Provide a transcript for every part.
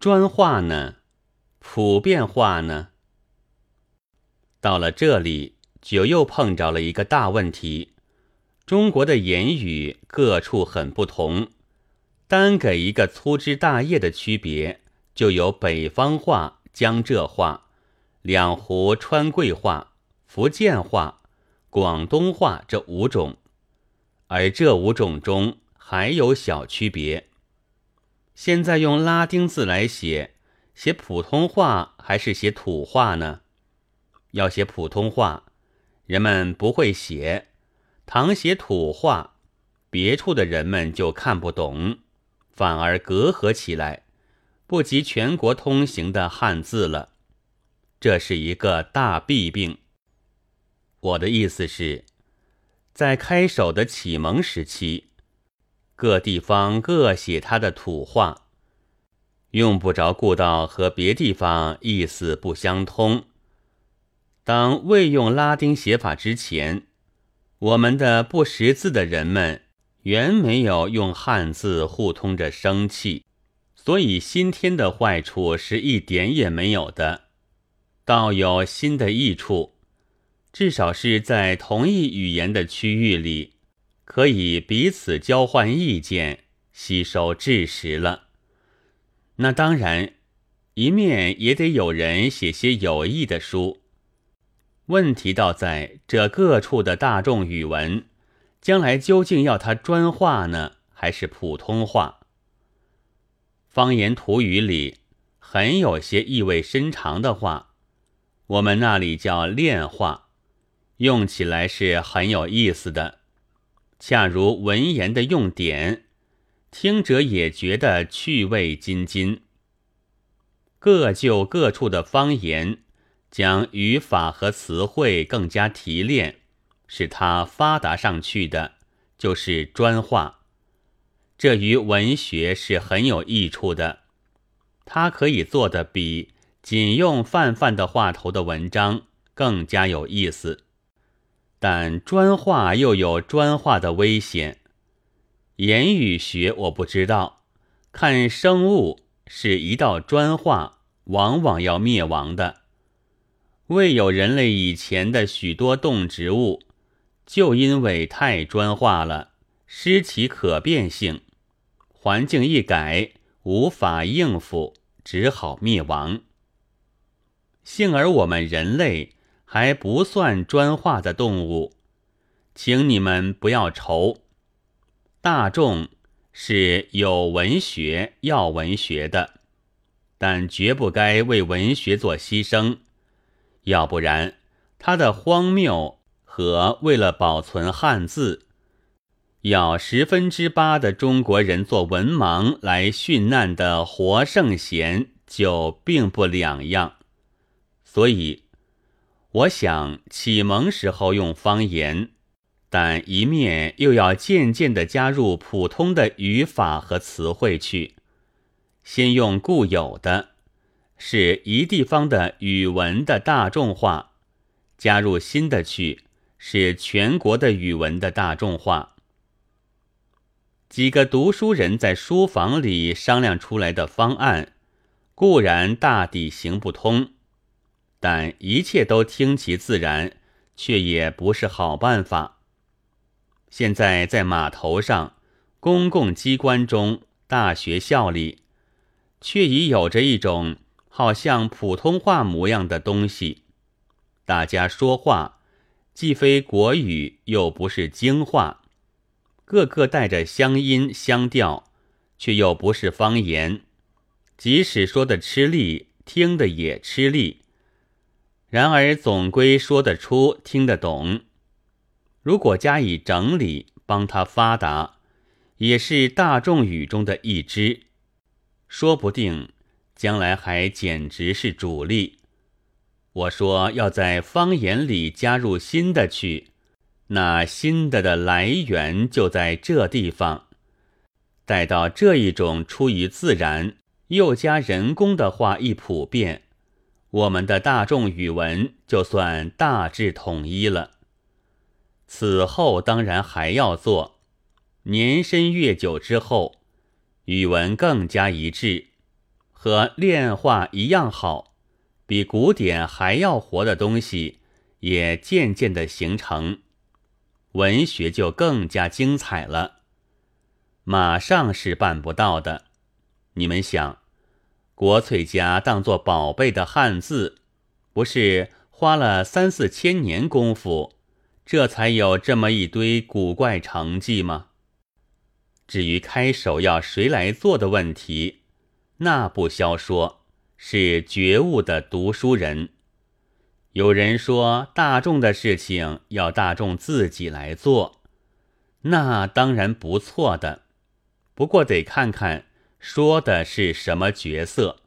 专化呢？普遍化呢？到了这里，就又碰着了一个大问题：中国的言语各处很不同，单给一个粗枝大叶的区别，就有北方话、江浙话、两湖川贵话、福建话、广东话这五种，而这五种中还有小区别。现在用拉丁字来写，写普通话还是写土话呢？要写普通话，人们不会写；唐写土话，别处的人们就看不懂，反而隔阂起来，不及全国通行的汉字了。这是一个大弊病。我的意思是，在开首的启蒙时期，各地方各写他的土话，用不着顾到和别地方意思不相通。当未用拉丁写法之前，我们的不识字的人们原没有用汉字互通着生气，所以新添的坏处是一点也没有的，倒有新的益处，至少是在同一语言的区域里，可以彼此交换意见，吸收知识了。那当然，一面也得有人写些有益的书。问题倒在这各处的大众语文，将来究竟要它专化呢，还是普通话？方言土语里很有些意味深长的话，我们那里叫练话，用起来是很有意思的，恰如文言的用典，听者也觉得趣味津津。各就各处的方言。将语法和词汇更加提炼，使它发达上去的，就是专化。这于文学是很有益处的，它可以做的比仅用泛泛的话头的文章更加有意思。但专化又有专化的危险。言语学我不知道，看生物是一道专化，往往要灭亡的。未有人类以前的许多动植物，就因为太专化了，失其可变性，环境一改，无法应付，只好灭亡。幸而我们人类还不算专化的动物，请你们不要愁。大众是有文学要文学的，但绝不该为文学做牺牲。要不然，他的荒谬和为了保存汉字，要十分之八的中国人做文盲来殉难的活圣贤，就并不两样。所以，我想启蒙时候用方言，但一面又要渐渐的加入普通的语法和词汇去，先用固有的。是一地方的语文的大众化，加入新的去，是全国的语文的大众化。几个读书人在书房里商量出来的方案，固然大抵行不通，但一切都听其自然，却也不是好办法。现在在码头上、公共机关中、大学校里，却已有着一种。好像普通话模样的东西，大家说话既非国语，又不是京话，个个带着乡音乡调，却又不是方言。即使说的吃力，听的也吃力，然而总归说得出，听得懂。如果加以整理，帮他发达，也是大众语中的一支，说不定。将来还简直是主力。我说要在方言里加入新的去，那新的的来源就在这地方。待到这一种出于自然又加人工的话一普遍，我们的大众语文就算大致统一了。此后当然还要做，年深月久之后，语文更加一致。和炼化一样好，比古典还要活的东西也渐渐的形成，文学就更加精彩了。马上是办不到的。你们想，国粹家当作宝贝的汉字，不是花了三四千年功夫，这才有这么一堆古怪成绩吗？至于开首要谁来做的问题，那不消说，是觉悟的读书人。有人说大众的事情要大众自己来做，那当然不错的。不过得看看说的是什么角色。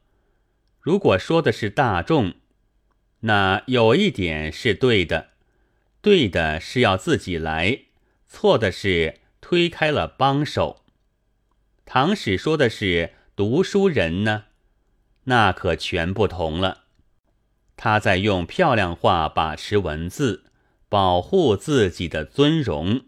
如果说的是大众，那有一点是对的，对的是要自己来，错的是。推开了帮手，唐史说的是读书人呢，那可全不同了。他在用漂亮话把持文字，保护自己的尊荣。